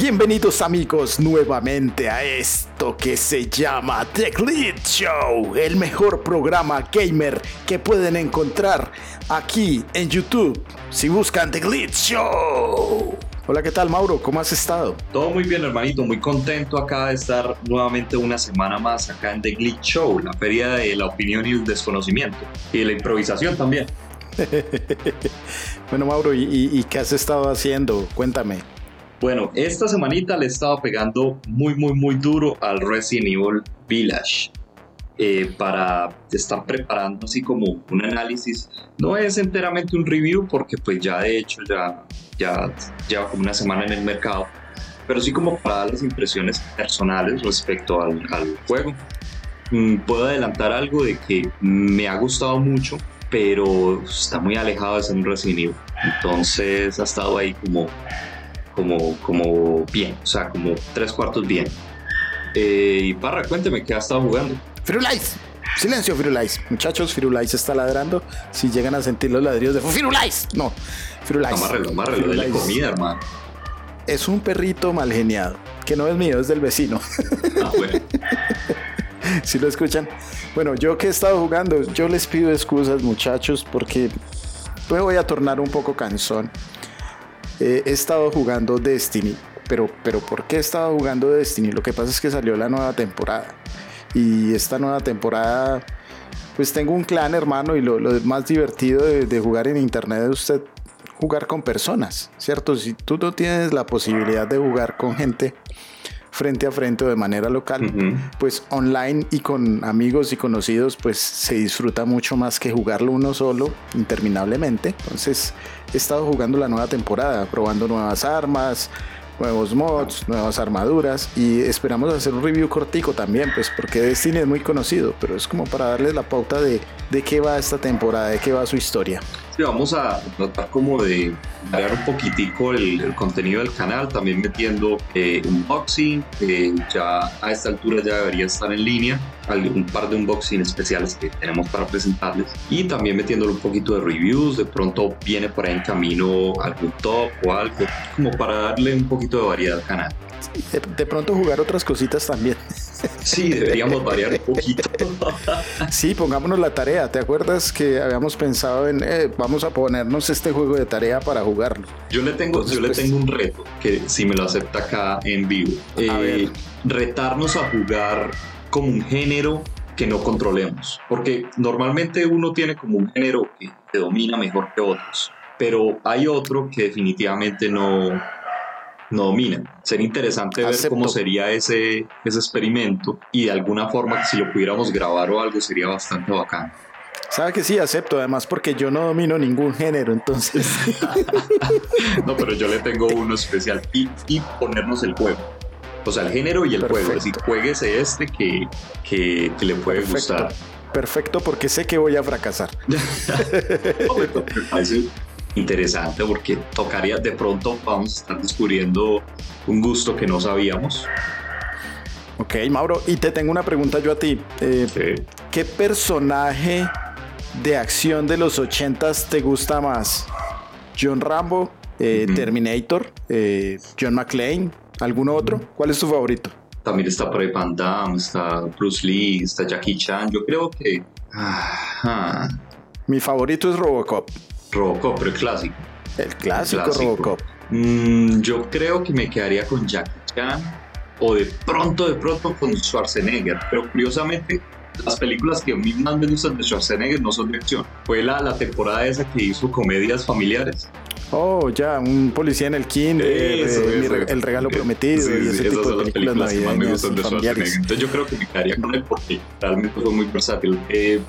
Bienvenidos amigos nuevamente a esto que se llama The Glitch Show, el mejor programa gamer que pueden encontrar aquí en YouTube si buscan The Glitch Show. Hola, ¿qué tal Mauro? ¿Cómo has estado? Todo muy bien, hermanito. Muy contento acá de estar nuevamente una semana más acá en The Glitch Show, la feria de la opinión y el desconocimiento. Y de la improvisación también. bueno, Mauro, ¿y, qué has estado haciendo? Cuéntame. Bueno, esta semanita le he estado pegando muy, muy, muy duro al Resident Evil Village. Eh, para estar preparando así como un análisis. No es enteramente un review porque pues ya de hecho ya, ya lleva como una semana en el mercado, pero sí como para dar las impresiones personales respecto al, juego. Mm, puedo adelantar algo de que me ha gustado mucho, pero está muy alejado de ser un Resident Evil. Entonces ha estado ahí como, como, como bien, o sea, como tres cuartos bien. Eh, y Parra, cuénteme qué ha estado jugando. Firulais, silencio Firulais. Muchachos, Firulais está ladrando. Si llegan a sentir los ladrillos de Firulais, no, Firulais. Amárrelo, amárrelo, la comida, hermano. Es un perrito mal geniado, que no es mío, es del vecino. Ah, bueno. si lo escuchan. Bueno, yo que he estado jugando, yo les pido excusas, muchachos, porque me voy a tornar un poco cansón. He estado jugando Destiny, pero, pero ¿por qué he estado jugando Destiny? Lo que pasa es que salió la nueva temporada. Y esta nueva temporada, pues tengo un clan, hermano, y lo, más divertido de, de, jugar en internet es usted jugar con personas, ¿cierto? Si tú no tienes la posibilidad de jugar con gente frente a frente o de manera local, pues online y con amigos y conocidos, pues se disfruta mucho más que jugarlo uno solo interminablemente. Entonces he estado jugando la nueva temporada, probando nuevas armas, nuevos mods, nuevas armaduras y esperamos hacer un review cortico también, pues porque Destiny es muy conocido, pero es como para darles la pauta de, de qué va esta temporada, de qué va su historia. Sí, vamos a tratar como de variar un poquitico el, contenido del canal, también metiendo eh, unboxing, que ya a esta altura ya debería estar en línea, un par de unboxing especiales que tenemos para presentarles y también metiéndole un poquito de reviews, de pronto viene por ahí en camino algún top o algo, como para darle un poquito de variedad al canal. De, pronto jugar otras cositas también. Sí, deberíamos variar un poquito. Sí, pongámonos la tarea. ¿Te acuerdas que habíamos pensado en eh, vamos a ponernos este juego de tarea para jugarlo? Yo le tengo, yo le pues, tengo un reto que si me lo acepta acá en vivo. Eh, retarnos a jugar como un género que no controlemos. Porque normalmente uno tiene como un género que domina mejor que otros. Pero hay otro que definitivamente no, no dominan. Sería interesante ver cómo sería ese, ese experimento y de alguna forma si lo pudiéramos grabar o algo sería bastante bacán. Sabe que sí, acepto, además porque yo no domino ningún género, entonces. no, pero yo le tengo uno especial y, y ponernos el juego. O sea, el género y el juego. Es decir, jueguese este que, que, le puede gustar. Perfecto, porque sé que voy a fracasar. interesante porque tocaría de pronto vamos a estar descubriendo un gusto que no sabíamos. Ok, Mauro, y te tengo una pregunta yo a ti. Eh, ¿Qué personaje de acción de los ochentas te gusta más? ¿John Rambo, eh, Terminator, eh, John McClane, alguno otro? ¿Cuál es tu favorito? También está por ahí Van Damme, está Bruce Lee, está Jackie Chan. Yo creo que... Mi favorito es Robocop. Robocop, pero el clásico. El clásico, Robocop. Mm, yo creo que me quedaría con Jackie Chan o de pronto, de pronto con Schwarzenegger. Pero curiosamente, las películas que a mí más me gustan de Schwarzenegger no son de acción. Fue la, la temporada esa que hizo comedias familiares. Oh, ya, un policía en el kinder, eh, el regalo prometido y ese tipo de películas, que más me gustan de Schwarzenegger. Entonces yo creo que me quedaría con él porque realmente fue muy versátil. Eh,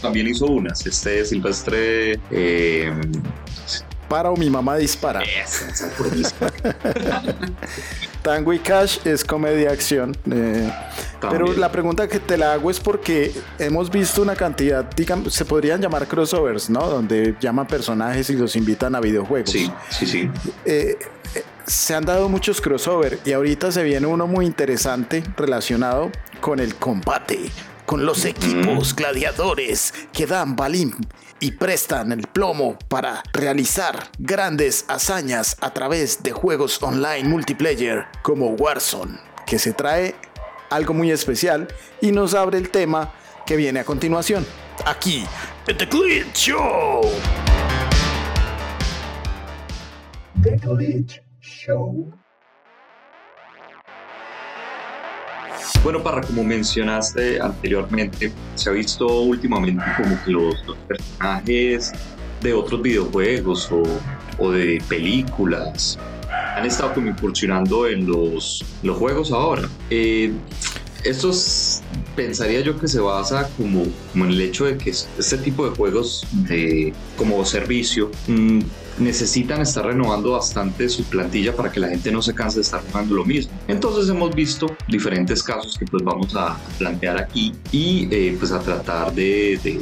también hizo unas, este Silvestre... Eh, para o mi mamá dispara. Tango y Cash es comedia acción. Eh, pero la pregunta que te la hago es porque hemos visto una cantidad, digamos, se podrían llamar crossovers, ¿no? Donde llaman personajes y los invitan a videojuegos. Sí, sí, sí. Eh, eh, se han dado muchos crossovers y ahorita se viene uno muy interesante relacionado con el combate con los equipos gladiadores que dan balín y prestan el plomo para realizar grandes hazañas a través de juegos online multiplayer como Warzone, que se trae algo muy especial y nos abre el tema que viene a continuación, aquí The Glitch Show. The Glitch Show. Bueno, para como mencionaste anteriormente, se ha visto últimamente como que los, personajes de otros videojuegos o, de películas han estado como incursionando en los, los juegos ahora. Eh, esto pensaría yo que se basa como, en el hecho de que este tipo de juegos de, como servicio mm, necesitan estar renovando bastante su plantilla para que la gente no se canse de estar jugando lo mismo. Entonces hemos visto diferentes casos que pues vamos a plantear aquí y eh, pues a tratar de, de,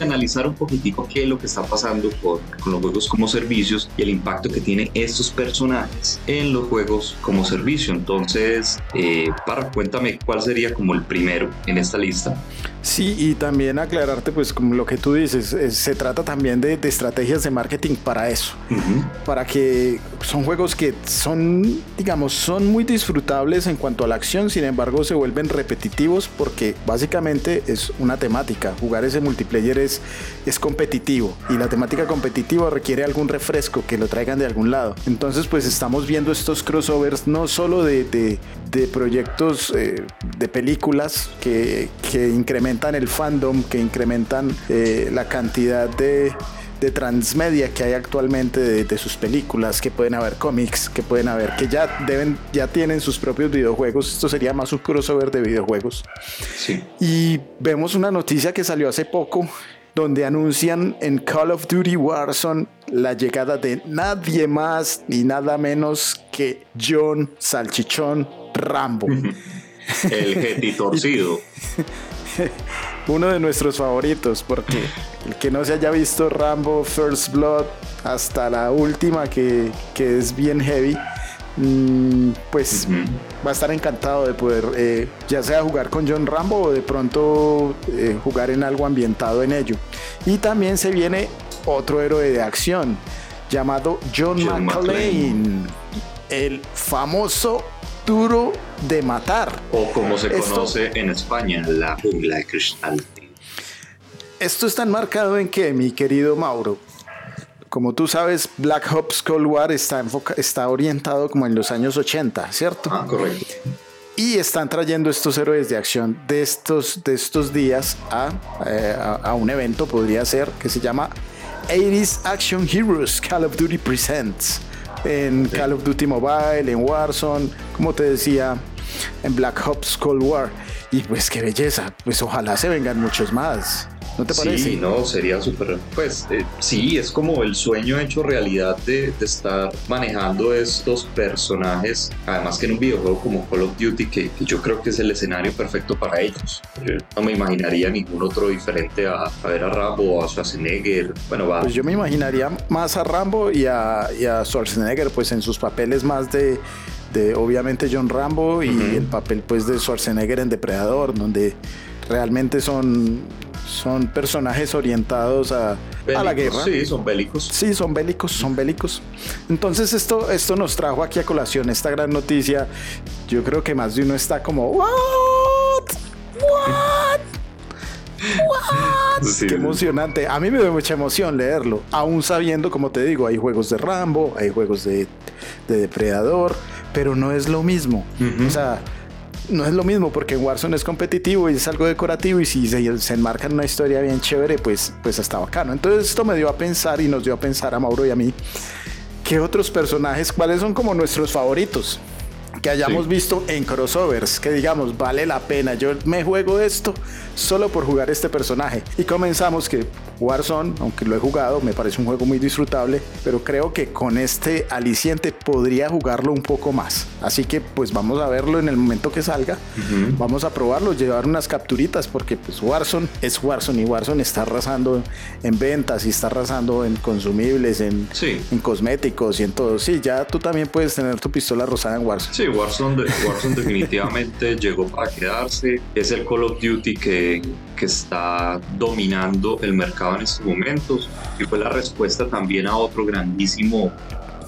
analizar un poquitico qué es lo que está pasando con, con, los juegos como servicios y el impacto que tienen estos personajes en los juegos como servicio. Entonces, eh, para cuéntame cuál sería como el primero en esta lista. Sí, y también aclararte, pues como lo que tú dices, se trata también de, estrategias de marketing para eso, para que son juegos que son, digamos, son muy disfrutables en cuanto a la acción, sin embargo se vuelven repetitivos porque básicamente es una temática, jugar ese multiplayer es, es competitivo y la temática competitiva requiere algún refresco que lo traigan de algún lado. Entonces pues estamos viendo estos crossovers no solo de, de, proyectos eh, de películas que, que incrementan el fandom, que incrementan eh, la cantidad de, de, transmedia que hay actualmente de, sus películas, que pueden haber cómics, que pueden haber, que ya deben, ya tienen sus propios videojuegos. Esto sería más un crossover de videojuegos. Y vemos una noticia que salió hace poco donde anuncian en Call of Duty Warzone la llegada de nadie más ni nada menos que John Salchichón Rambo. El Getty torcido. uno de nuestros favoritos, porque el que no se haya visto Rambo First Blood hasta la última, que, es bien heavy, mm, pues va a estar encantado de poder eh, ya sea jugar con John Rambo o de pronto eh, jugar en algo ambientado en ello. Y también se viene otro héroe de acción llamado John, John el famoso duro de matar. O como se conoce en España, la jungla de cristal. Esto está enmarcado en que, mi querido Mauro, como tú sabes, Black Ops Cold War está, está orientado como en los años 80, ¿cierto? Ah, correcto. Y están trayendo estos héroes de acción de estos, de estos días a, eh, a, un evento, podría ser, que se llama 80s Action Heroes Call of Duty Presents en Call of Duty Mobile, en Warzone, como te decía, en Black Ops Cold War. Y pues qué belleza, pues ojalá se vengan muchos más. ¿No te parece? Sí, no, sería súper. Pues eh, sí, es como el sueño hecho realidad de, estar manejando estos personajes. Además, que en un videojuego como Call of Duty, que, yo creo que es el escenario perfecto para ellos. Yo no me imaginaría ningún otro diferente a, ver a Rambo o a Schwarzenegger. Bueno, va. Pues yo me imaginaría más a Rambo y a, y a Schwarzenegger, pues en sus papeles más de de obviamente John Rambo y el papel pues de Schwarzenegger en Depredador, donde realmente son son personajes orientados a, a, la guerra. Sí, son bélicos. Sí, son bélicos, son bélicos. Entonces esto, esto nos trajo aquí a colación esta gran noticia. Yo creo que más de uno está como, ¿what? ¿What? ¿What? Qué emocionante. A mí me da mucha emoción leerlo, aún sabiendo, como te digo, hay juegos de Rambo, hay juegos de, de Depredador, pero no es lo mismo. O sea, no es lo mismo porque Warzone es competitivo y es algo decorativo y si se, se enmarca en una historia bien chévere, pues, pues está bacano. Entonces esto me dio a pensar y nos dio a pensar a Mauro y a mí, ¿qué otros personajes, cuáles son como nuestros favoritos? Que hayamos visto en crossovers, que digamos, vale la pena, yo me juego esto solo por jugar este personaje. Y comenzamos que Warzone, aunque lo he jugado, me parece un juego muy disfrutable, pero creo que con este aliciente podría jugarlo un poco más. Así que pues vamos a verlo en el momento que salga. Vamos a probarlo, llevar unas capturitas, porque pues Warzone es Warzone y Warzone está arrasando en ventas y está arrasando en consumibles, en, en cosméticos y en todo. Sí, ya tú también puedes tener tu pistola rosada en Warzone. Sí, Warzone, Warzone definitivamente llegó para quedarse. Es el Call of Duty que, que está dominando el mercado en estos momentos y fue la respuesta también a otro grandísimo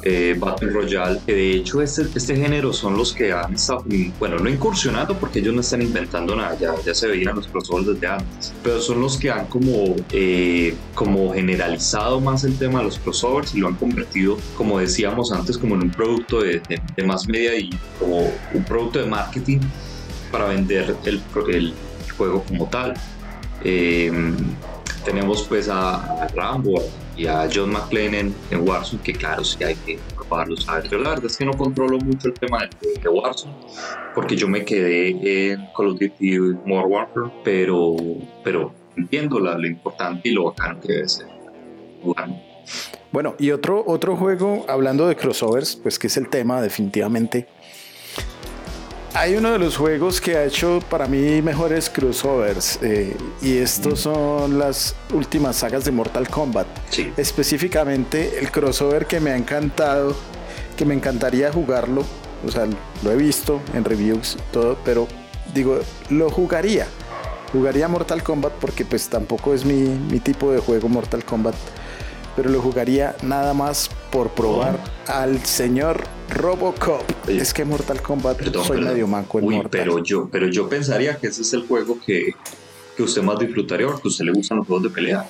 eh, Battle Royale, que de hecho este, este género son los que han estado, bueno, no incursionando porque ellos no están inventando nada, ya, ya se veían los crossovers desde antes, pero son los que han como, eh, como generalizado más el tema de los crossovers y lo han convertido, como decíamos antes, como en un producto de, de, más media y como un producto de marketing para vender el, el juego como tal. Eh, tenemos pues a, a Rambo, y a John McClane en, Warzone, que claro, sí hay que probarlos. A ver, la verdad es que no controlo mucho el tema de, Warzone, porque yo me quedé en Call of Duty Modern Warfare, pero, pero entiendo la, lo importante y lo bacano que debe ser Bueno, y otro, otro juego, hablando de crossovers, pues que es el tema definitivamente hay uno de los juegos que ha hecho para mí mejores crossovers eh, y estos son las últimas sagas de Mortal Kombat. Específicamente el crossover que me ha encantado, que me encantaría jugarlo, o sea, lo he visto en reviews todo, pero digo, lo jugaría. Jugaría Mortal Kombat porque pues tampoco es mi, mi tipo de juego Mortal Kombat pero lo jugaría nada más por probar oh. al señor Robocop. es que Mortal Kombat soy medio manco en Mortal. Pero yo, pero yo pensaría que ese es el juego que, que usted más disfrutaría porque a usted le gustan los juegos de pelea.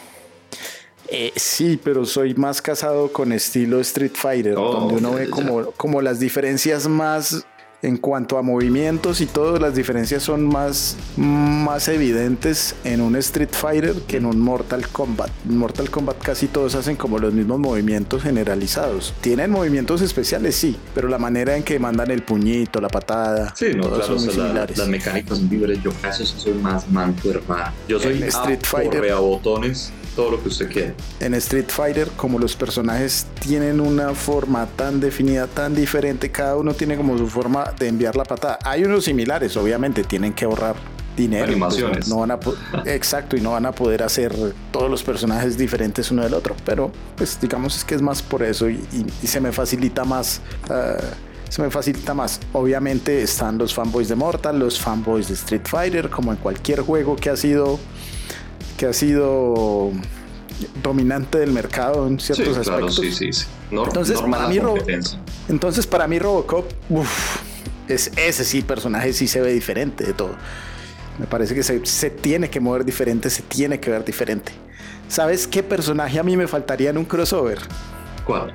Eh, sí, pero soy más casado con estilo Street Fighter, oh, donde uno ve como, como las diferencias más en cuanto a movimientos y todas las diferencias son más, más evidentes en un Street Fighter que en un Mortal Kombat. En Mortal Kombat casi todos hacen como los mismos movimientos generalizados. Tienen movimientos especiales, sí, pero la manera en que mandan el puñito, la patada, sí, no, claro, son las mecánicas son libres. Yo casi soy más manco, hermano. Yo soy Street Fighter. botones todo lo que usted quiere. En Street Fighter, como los personajes tienen una forma tan definida, tan diferente, cada uno tiene como su forma de enviar la patada. Hay unos similares, obviamente, tienen que ahorrar dinero. Pues, Animaciones. no van a exacto, y no van a poder hacer todos los personajes diferentes uno del otro. Pero, pues, digamos es que es más por eso y, se me facilita más. Ah, se me facilita más. Obviamente están los fanboys de Mortal, los fanboys de Street Fighter, como en cualquier juego que ha sido que ha sido dominante del mercado en ciertos aspectos. entonces, para mí entonces, para mí Robocop, es, ese sí, personaje sí se ve diferente de todo. Me parece que se, se, tiene que mover diferente, se tiene que ver diferente. ¿Sabes qué personaje a mí me faltaría en un crossover? ¿Cuál?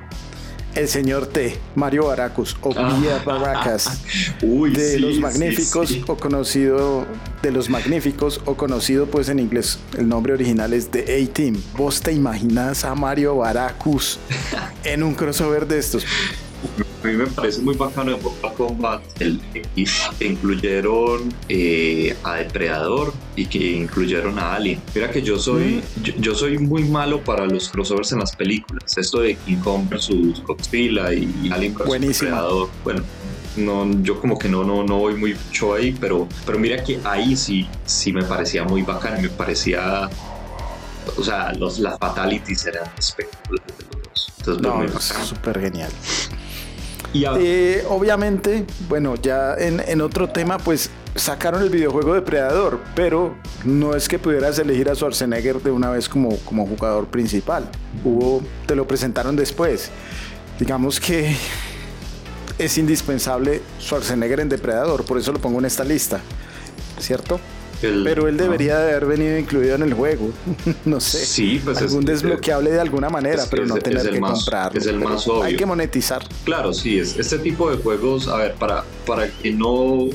El señor T, Mario Baracus o Vía Baracas de los magníficos o conocido de los magníficos o conocido pues en inglés el nombre original es The A-Team. ¿Vos te imaginas a Mario Baracus en un crossover de estos? A mí me parece muy bacano de Mortal Kombat el X que incluyeron eh, a Depredador y que incluyeron a Alien. Mira que yo soy mm. yo, soy muy malo para los crossovers en las películas. Esto de King Kong versus Godzilla y Alien versus Depredador. Bueno, no, yo como que no, no, no voy muy mucho ahí, pero, pero mira que ahí sí, sí me parecía muy bacano, me parecía, o sea, los, las fatalities eran espectaculares de los Entonces, no, es súper genial. Eh, obviamente, bueno, ya en, otro tema, pues sacaron el videojuego de Predador, pero no es que pudieras elegir a Schwarzenegger de una vez como, como jugador principal. Hubo, te lo presentaron después. Digamos que es indispensable Schwarzenegger en Depredador, por eso lo pongo en esta lista, ¿cierto? Pero él debería de haber venido incluido en el juego. no sé. Sí, pues algún desbloqueable de alguna manera, pero no tener que comprarlo. Es el más obvio. Hay que monetizar. Claro, sí, es este tipo de juegos, a ver, para, para que no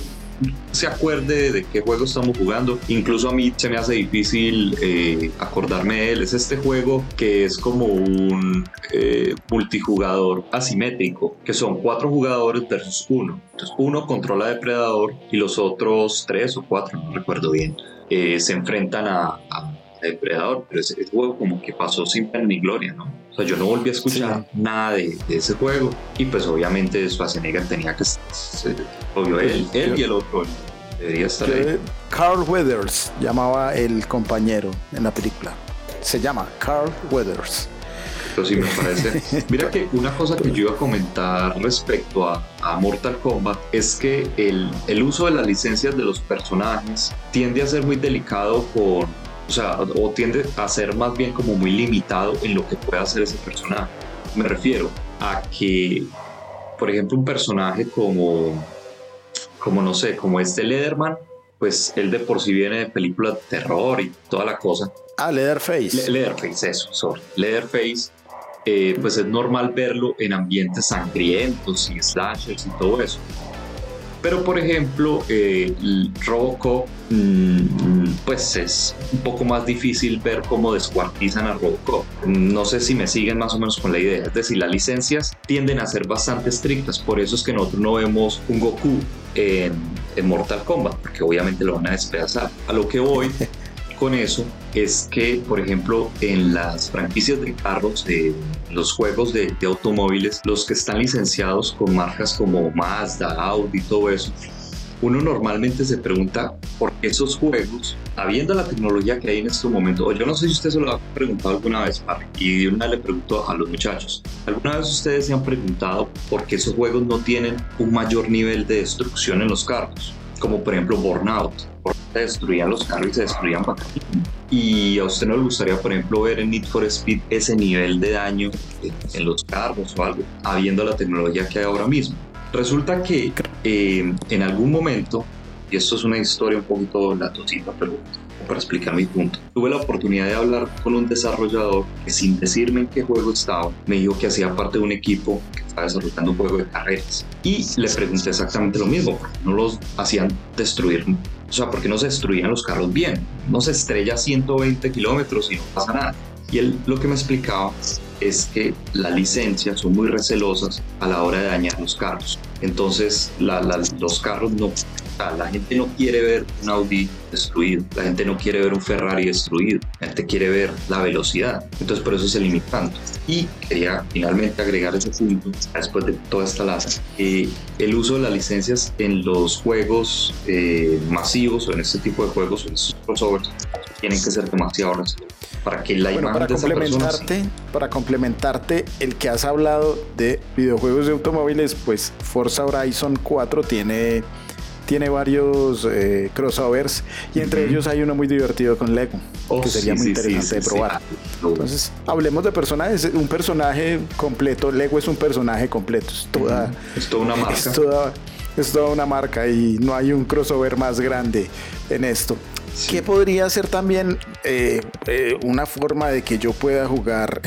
se acuerde de qué juego estamos jugando. Incluso a mí se me hace difícil eh, acordarme de él. Es este juego que es como un eh, multijugador asimétrico, que son cuatro jugadores versus uno. Entonces uno controla depredador y los otros tres o cuatro, no recuerdo bien, eh, se enfrentan a, depredador. Pero ese, juego como que pasó sin pena ni gloria, ¿no? O sea, yo no volví a escuchar nada de, ese juego y pues obviamente Schwarzenegger tenía que ser, obvio, él, él y el otro debería estar ahí. Carl Weathers llamaba el compañero en la película. Se llama Carl Weathers. pero sí me parece. Mira que una cosa que yo iba a comentar respecto a, a Mortal Kombat es que el, el uso de las licencias de los personajes tiende a ser muy delicado con o sea, o tiende a ser más bien como muy limitado en lo que puede hacer ese personaje. Me refiero a que, por ejemplo, un personaje como, como no sé, como este Leatherman, pues él de por sí viene de películas de terror y toda la cosa. Ah, Leatherface. Leatherface, eso, sorry. Leatherface, eh, pues es normal verlo en ambientes sangrientos y slashers y todo eso. Pero por ejemplo, eh, Robocop, mm, pues es un poco más difícil ver cómo descuartizan a Robocop. No sé si me siguen más o menos con la idea. Es decir, las licencias tienden a ser bastante estrictas. Por eso es que nosotros no vemos un Goku en, en Mortal Kombat, porque obviamente lo van a despedazar. A lo que voy con eso es que, por ejemplo, en las franquicias de carros, de los juegos de, automóviles, los que están licenciados con marcas como Mazda, Audi, todo eso, uno normalmente se pregunta por qué esos juegos, habiendo la tecnología que hay en este momento, o yo no sé si usted se lo ha preguntado alguna vez, y una le pregunto a los muchachos, ¿alguna vez ustedes se han preguntado por qué esos juegos no tienen un mayor nivel de destrucción en los carros? Como por ejemplo Burnout se destruían los carros y se destruían Y a usted no le gustaría, por ejemplo, ver en Need for Speed ese nivel de daño en los carros o algo, habiendo la tecnología que hay ahora mismo. Resulta que eh, en algún momento, y esto es una historia un poquito latosita, pero para explicar mi punto. Tuve la oportunidad de hablar con un desarrollador que sin decirme en qué juego estaba, me dijo que hacía parte de un equipo que estaba desarrollando un juego de carreras. Y le pregunté exactamente lo mismo, porque no los hacían destruir o sea, porque no se destruían los carros bien. No se estrella a 120 kilómetros y no pasa nada. Y él lo que me explicaba es que las licencias son muy recelosas a la hora de dañar los carros. Entonces, los carros no la gente no quiere ver un Audi destruido, la gente no quiere ver un Ferrari destruido, la gente quiere ver la velocidad. Entonces por eso se limita tanto. Y quería finalmente agregar ese punto, después de toda esta lata, eh, el uso de las licencias en los juegos eh, masivos o en este tipo de juegos, en estos crossovers, tienen que ser demasiado reservados para que la bueno, para complementarte, para complementarte el que has hablado de videojuegos de automóviles, pues Forza Horizon 4 tiene tiene varios eh, crossovers y entre ellos hay uno muy divertido con Lego que oh, sería muy interesante de probar. Entonces, hablemos de personajes. Un personaje completo, Lego es un personaje completo. Es toda, es toda una marca. Es toda, una marca y no hay un crossover más grande en esto. ¿Qué podría ser también eh, eh, una forma de que yo pueda jugar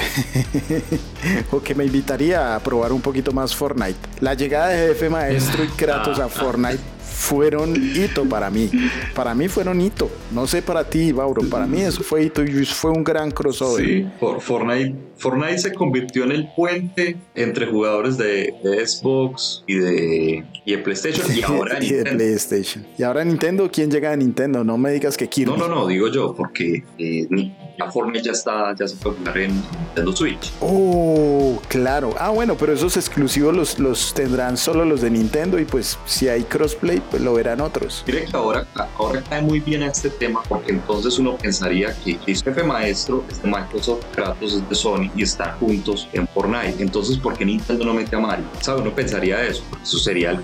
o que me invitaría a probar un poquito más Fortnite? La llegada de Jefe Maestro y Kratos a Fortnite fueron hito para mí. Para mí fueron hito. No sé para ti, Bauro. Para mí eso fue hito y fue un gran crossover. Sí, Fortnite, Fortnite se convirtió en el puente entre jugadores de, Xbox y de, y PlayStation y ahora y Nintendo. PlayStation. Y ahora Nintendo, ¿quién llega a Nintendo? No me digas que Kirby. No, no, no, digo yo, porque eh, la Fortnite ya está, ya se puede jugar en Nintendo Switch. Oh, claro. Ah, bueno, pero esos exclusivos los, los tendrán solo los de Nintendo y pues si hay crossplay, pues lo verán otros. Mire que ahora, ahora cae muy bien este tema porque entonces uno pensaría que el jefe maestro es de Microsoft, Kratos es de Sony y están juntos en Fortnite. Entonces, ¿por qué Nintendo no mete a Mario? ¿Sabe? Uno pensaría eso, porque eso sería el,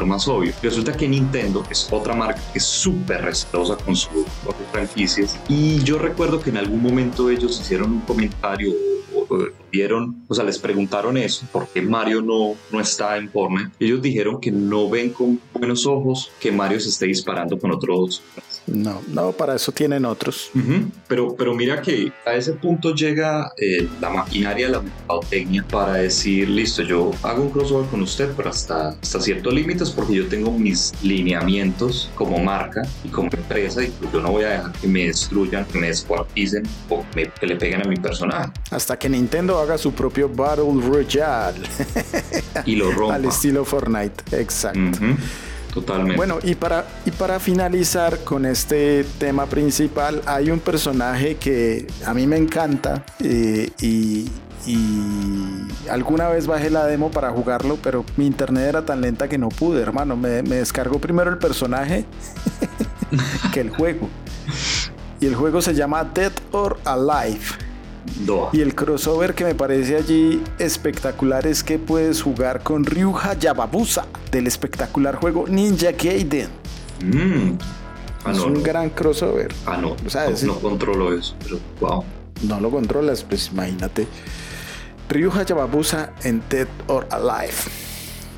el más obvio. Resulta que Nintendo es otra marca que es súper recelosa con sus franquicias y yo recuerdo que en algún momento ellos hicieron un comentario vieron, o sea, les preguntaron eso, ¿por qué Mario no, no está en Fortnite? Ellos dijeron que no ven con buenos ojos que Mario se esté disparando con otros no, no, para eso tienen otros. pero, pero mira que a ese punto llega eh, la maquinaria la mercadotecnia para decir, listo, yo hago un crossover con usted, pero hasta, hasta ciertos límites porque yo tengo mis lineamientos como marca y como empresa y pues yo no voy a dejar que me destruyan, que me descuarticen o que le peguen a mi personaje. Hasta que Nintendo haga su propio Battle Royale. y lo rompa. Al estilo Fortnite, exacto. Totalmente. Bueno, y para, y para finalizar con este tema principal, hay un personaje que a mí me encanta eh, y, alguna vez bajé la demo para jugarlo, pero mi internet era tan lenta que no pude, hermano. Me, me descargó primero el personaje que el juego. Y el juego se llama Dead or Alive. Y el crossover que me parece allí espectacular es que puedes jugar con Ryuha Yababusa del espectacular juego Ninja Gaiden. Mm. Ah, es un gran crossover. Ah, no. no, controlo eso, pero wow. No lo controlas, pues imagínate. Ryuha Yababusa en Dead or Alive.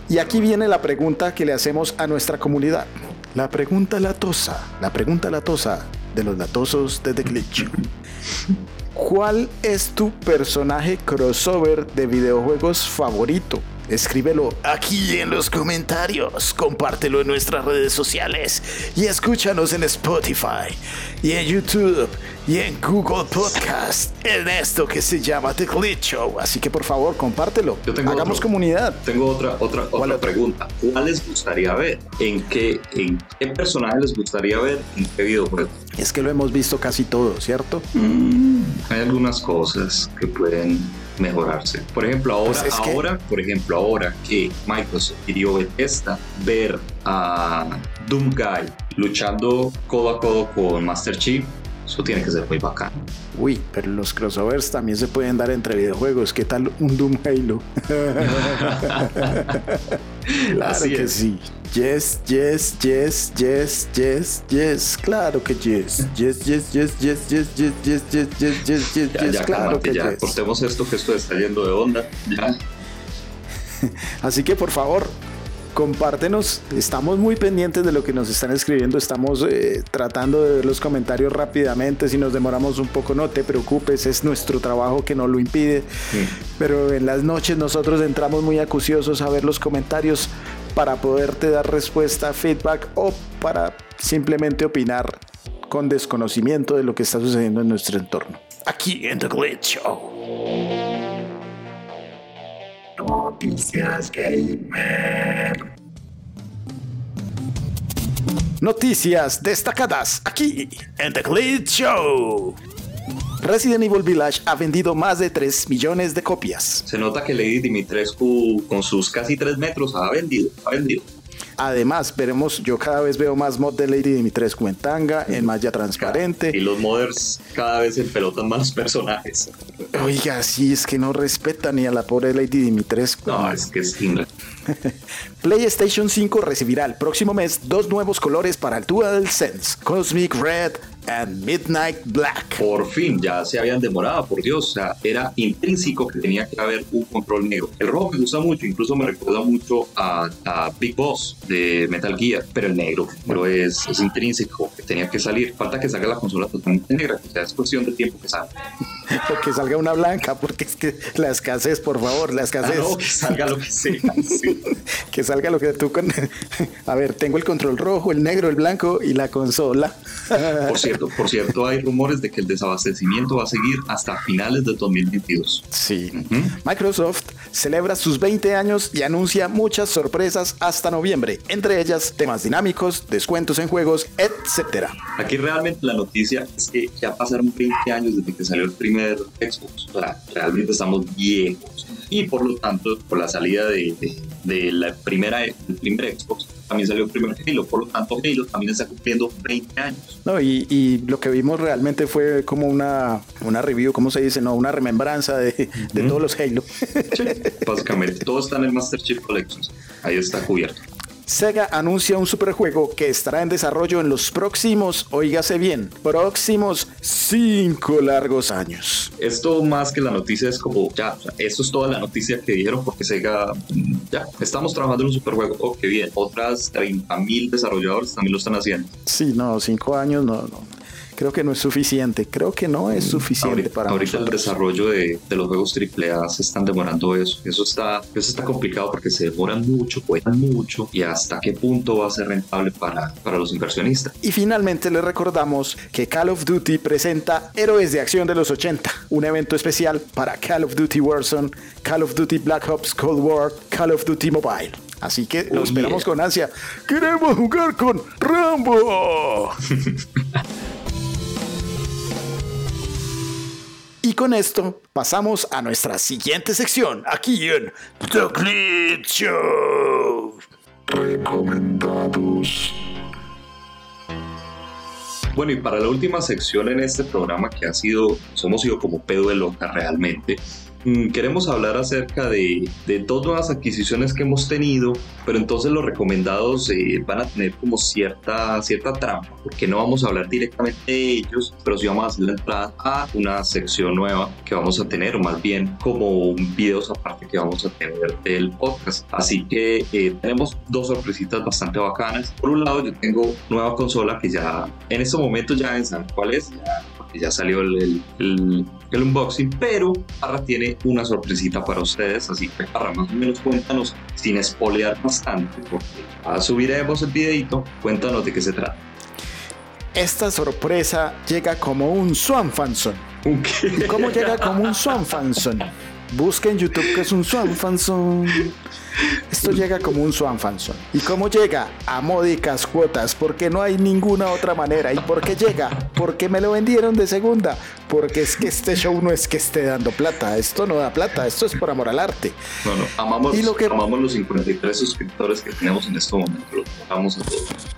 Y aquí viene la pregunta que le hacemos a nuestra comunidad. La pregunta latosa, la pregunta latosa de los latosos de The Glitch. ¿Cuál es tu personaje crossover de videojuegos favorito? Escríbelo aquí en los comentarios, compártelo en nuestras redes sociales y escúchanos en Spotify y en YouTube y en Google Podcast en esto que se llama The Glitch Show. Así que por favor, compártelo. Hagamos comunidad. Tengo otra otra otra pregunta. ¿Cuál les gustaría ver? ¿En qué en qué personaje les gustaría ver en qué videojuego? Es que lo hemos visto casi todo, ¿cierto? Mm, hay algunas cosas que pueden mejorarse. Por ejemplo, ahora, pues ahora, por ejemplo, ahora que Microsoft pidió Bethesda ver a Doomguy luchando codo a codo con Master Chief, eso tiene que ser muy bacán. Uy, pero los crossovers también se pueden dar entre videojuegos. ¿Qué tal un Doom Halo? claro que sí. Yes, yes, yes, yes, yes, yes. Claro que yes. Yes, yes, yes, yes, yes, yes, yes, yes, yes, yes, yes, yes. Claro que ya. Cortemos esto que esto está yendo de onda. Ya. Así que por favor, compártenos. Estamos muy pendientes de lo que nos están escribiendo. Estamos eh, tratando de ver los comentarios rápidamente. Si nos demoramos un poco, no te preocupes. Es nuestro trabajo que nos lo impide. Pero en las noches nosotros entramos muy acuciosos a ver los comentarios para poderte dar respuesta, feedback o para simplemente opinar con desconocimiento de lo que está sucediendo en nuestro entorno. Aquí en The Glitch Show. Noticias Gamer. Noticias destacadas aquí en The Glitch Show. Resident Evil Village ha vendido más de 3 millones de copias. Se nota que Lady Dimitrescu con sus casi 3 metros ha vendido, ha vendido. Además, veremos, yo cada vez veo más mod de Lady Dimitrescu en tanga, en malla transparente. Y los modders cada vez pelotan más personajes. Oiga, sí, es que no respeta ni a la pobre Lady Dimitrescu. No, es que es PlayStation 5 recibirá el próximo mes dos nuevos colores para el DualSense, Cosmic Red and Midnight Black. Por fin, ya se habían demorado, por Dios, o sea, era intrínseco que tenía que haber un control negro. El rojo me gusta mucho, incluso me recuerda mucho a, Big Boss de Metal Gear, pero el negro, pero es, es intrínseco, que tenía que salir. Falta que salga la consola totalmente negra, o sea, es cuestión de tiempo que salga. o que salga una blanca, porque es que la escasez, por favor, la escasez. Ah, que salga lo que sea. que salga lo que tú con. A ver, tengo el control rojo, el negro, el blanco y la consola. por cierto, por cierto, hay rumores de que el desabastecimiento va a seguir hasta finales de 2022. Sí. Microsoft celebra sus 20 años y anuncia muchas sorpresas hasta noviembre, entre ellas temas dinámicos, descuentos en juegos, etcétera. Aquí realmente la noticia es que ya pasaron 20 años desde que salió el primer Xbox. O sea, realmente estamos viejos. Y por lo tanto, por la salida de, de, la primera, del primer Xbox, también salió el primer Halo. Por lo tanto, Halo también está cumpliendo 20 años. No, y, y lo que vimos realmente fue como una, una review, ¿cómo se dice? No, una remembranza de, de todos los Halo. básicamente, todo está en el Master Chief Collection. Ahí está cubierto. Sega anuncia un superjuego que estará en desarrollo en los próximos, oígase bien, próximos cinco largos años. Esto más que la noticia es como, ya, eso es toda la noticia que dijeron porque Sega, mm, ya, estamos trabajando en un superjuego, oh, qué bien. Otras 30 mil desarrolladores también lo están haciendo. Sí, no, cinco años no, no creo que no es suficiente. Creo que no es suficiente ahorita, para Ahorita el desarrollo de, de, los juegos AAA se están demorando eso. Eso está, eso está complicado porque se demoran mucho, cuestan mucho y hasta qué punto va a ser rentable para, para los inversionistas. Y finalmente les recordamos que Call of Duty presenta Héroes de Acción de los 80, un evento especial para Call of Duty Warzone, Call of Duty Black Ops Cold War, Call of Duty Mobile. Así que lo esperamos con ansia. ¡Queremos jugar con Rambo! Y con esto pasamos a nuestra siguiente sección aquí en The Show. Recomendados. Bueno, y para la última sección en este programa que ha sido, pues hemos sido como pedo de loca realmente, queremos hablar acerca de, de, dos nuevas adquisiciones que hemos tenido, pero entonces los recomendados eh, van a tener como cierta, cierta trampa, porque no vamos a hablar directamente de ellos, pero sí vamos a hacer la entrada a una sección nueva que vamos a tener, o más bien como videos aparte que vamos a tener del podcast. Así que eh, tenemos dos sorpresitas bastante bacanas. Por un lado, yo tengo nueva consola que ya en este momento ya saben cuál es, ya salió el, el, el, unboxing, pero Parra tiene una sorpresita para ustedes, así que Parra, más o menos cuéntanos, sin espolear bastante, porque a subiremos el videito, cuéntanos de qué se trata. Esta sorpresa llega como un Swanfanson. ¿Y cómo llega como un Swanfanson? Busca en YouTube que es un Swanfanson. Esto llega como un Swanfanson. ¿Y cómo llega? A módicas cuotas, porque no hay ninguna otra manera. ¿Y por qué llega? Porque me lo vendieron de segunda. Porque es que este show no es que esté dando plata. Esto no da plata, esto es por amor al arte. No, no, amamos, amamos los 53 suscriptores que tenemos en este momento. Los amamos a todos.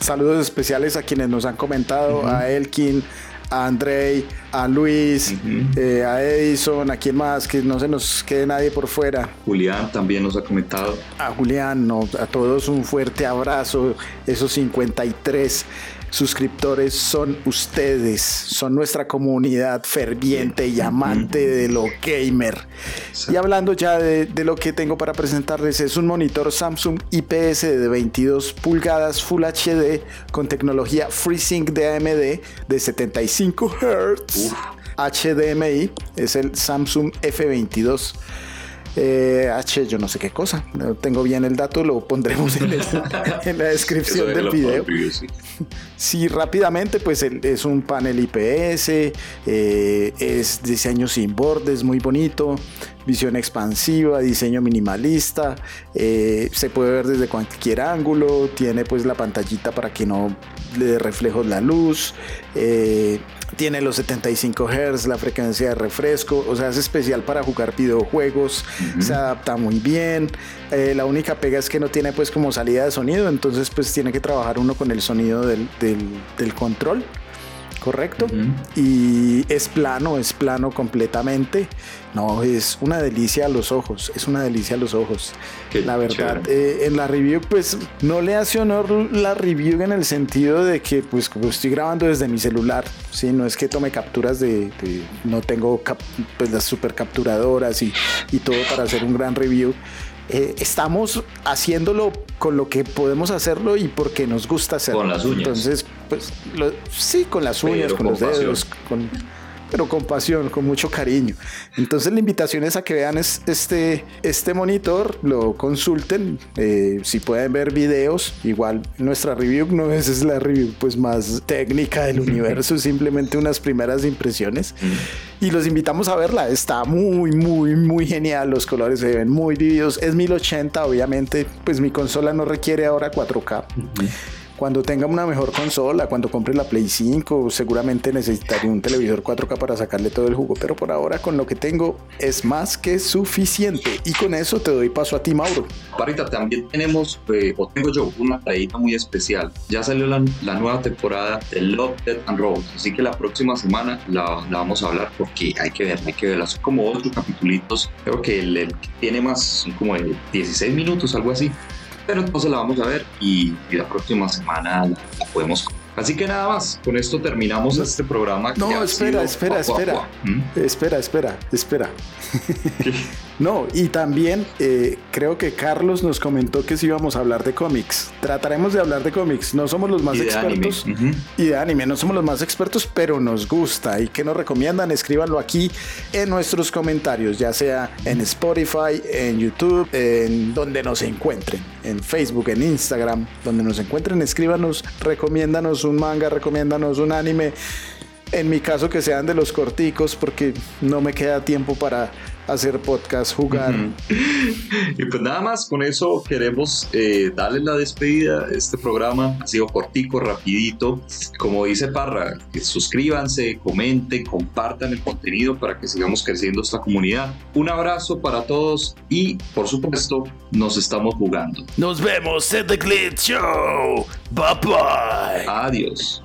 Saludos especiales a quienes nos han comentado, a Elkin, a Andrei, a Luis, eh, a Edison, a quien más, que no se nos quede nadie por fuera. Julián también nos ha comentado. A Julián, no, a todos un fuerte abrazo, esos 53 suscriptores son ustedes, son nuestra comunidad ferviente y amante de lo gamer. Y hablando ya de, de, lo que tengo para presentarles, es un monitor Samsung IPS de 22 pulgadas Full HD con tecnología FreeSync de AMD de 75 Hz. HDMI es el Samsung F22 eh, H, yo no sé qué cosa, no tengo bien el dato, lo pondremos en, la descripción del video. sí. rápidamente, pues es un panel IPS, eh, es diseño sin bordes, muy bonito, visión expansiva, diseño minimalista, eh, se puede ver desde cualquier ángulo, tiene pues la pantallita para que no le dé reflejos la luz, eh, tiene los 75 Hz, la frecuencia de refresco, o sea, es especial para jugar videojuegos, se adapta muy bien. Eh, la única pega es que no tiene pues como salida de sonido, entonces pues tiene que trabajar uno con el sonido del, del control correcto. Y es plano, es plano completamente. No, es una delicia a los ojos, es una delicia a los ojos. la verdad, eh, en la review, pues no le hace honor la review en el sentido de que, pues, como estoy grabando desde mi celular, ¿sí? no es que tome capturas de. no tengo pues, las super capturadoras y, y todo para hacer un gran review. Eh, estamos haciéndolo con lo que podemos hacerlo y porque nos gusta hacerlo. Con las uñas. Entonces, pues sí, con las uñas, con los dedos, con pero con pasión, con mucho cariño. Entonces la invitación es a que vean este, este monitor, lo consulten, eh, si pueden ver videos, igual nuestra review no es, la review pues más técnica del universo, simplemente unas primeras impresiones. Y los invitamos a verla, está muy, muy, muy genial, los colores se ven muy vividos, es 1080 obviamente, pues mi consola no requiere ahora 4K. Cuando tenga una mejor consola, cuando compre la Play 5, seguramente necesitaré un televisor 4K para sacarle todo el jugo, pero por ahora con lo que tengo es más que suficiente. Y con eso te doy paso a ti, Mauro. Parita, también tenemos, eh, o tengo yo, una traída muy especial. Ya salió la, nueva temporada de Love, Dead and Robots, así que la próxima semana la, vamos a hablar porque hay que verla, hay que verla. Son como otros capítulos, creo que el, el que tiene más como de 16 minutos, algo así pero entonces la vamos a ver y, la próxima semana la, podemos Así que nada más, con esto terminamos este programa. No, espera, espera, espera, ¿Mm? espera, espera, espera, no, y también eh, creo que Carlos nos comentó que si íbamos a hablar de cómics. Trataremos de hablar de cómics. No somos los más expertos. Y de anime, no somos los más expertos, pero nos gusta. ¿Y que nos recomiendan? Escríbanlo aquí en nuestros comentarios, ya sea en Spotify, en YouTube, en donde nos encuentren, en Facebook, en Instagram, donde nos encuentren, escríbanos, recomiéndanos un manga, recomiéndanos un anime. En mi caso que sean de los corticos porque no me queda tiempo para hacer podcast, jugar. y pues nada más, con eso queremos eh, darle la despedida. Este programa ha sido cortico, rapidito. Como dice Parra, que suscríbanse, comenten, compartan el contenido para que sigamos creciendo esta comunidad. Un abrazo para todos y por supuesto nos estamos jugando. Nos vemos en The Glitch Show. Bye bye. Adiós.